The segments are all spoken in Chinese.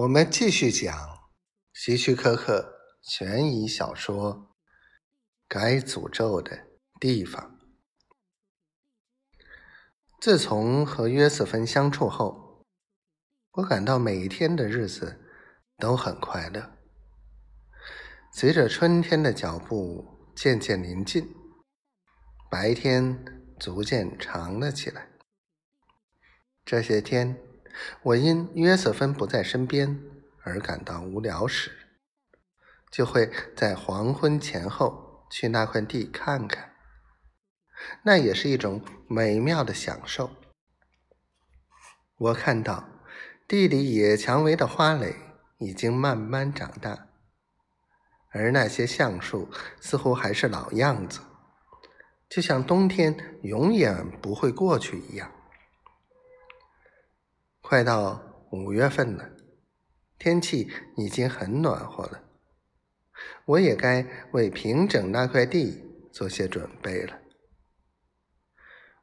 我们继续讲希区柯克悬疑小说《该诅咒的地方》。自从和约瑟芬相处后，我感到每一天的日子都很快乐。随着春天的脚步渐渐临近，白天逐渐长了起来。这些天。我因约瑟芬不在身边而感到无聊时，就会在黄昏前后去那块地看看，那也是一种美妙的享受。我看到地里野蔷薇的花蕾已经慢慢长大，而那些橡树似乎还是老样子，就像冬天永远不会过去一样。快到五月份了，天气已经很暖和了，我也该为平整那块地做些准备了。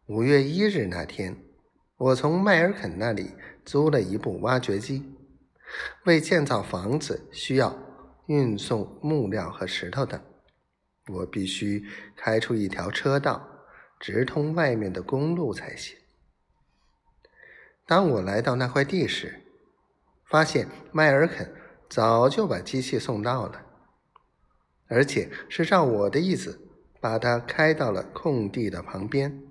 五月一日那天，我从迈尔肯那里租了一部挖掘机，为建造房子需要运送木料和石头等，我必须开出一条车道，直通外面的公路才行。当我来到那块地时，发现迈尔肯早就把机器送到了，而且是照我的意思把它开到了空地的旁边，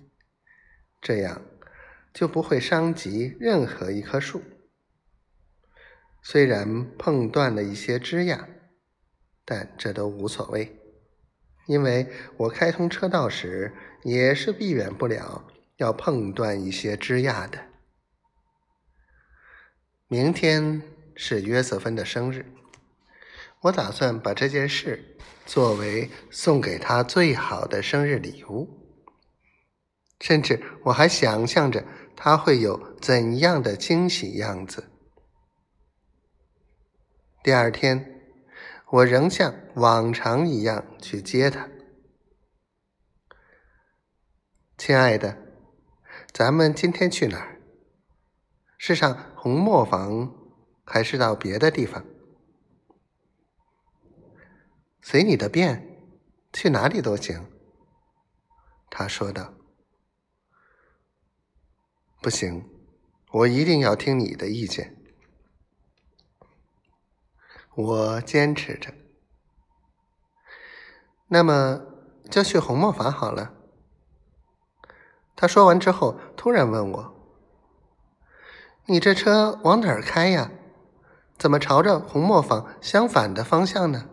这样就不会伤及任何一棵树。虽然碰断了一些枝桠，但这都无所谓，因为我开通车道时也是避免不了要碰断一些枝桠的。明天是约瑟芬的生日，我打算把这件事作为送给她最好的生日礼物。甚至我还想象着她会有怎样的惊喜样子。第二天，我仍像往常一样去接她。亲爱的，咱们今天去哪儿？是上红磨坊，还是到别的地方？随你的便，去哪里都行。他说道：“不行，我一定要听你的意见。”我坚持着。那么就去红磨坊好了。他说完之后，突然问我。你这车往哪儿开呀？怎么朝着红磨坊相反的方向呢？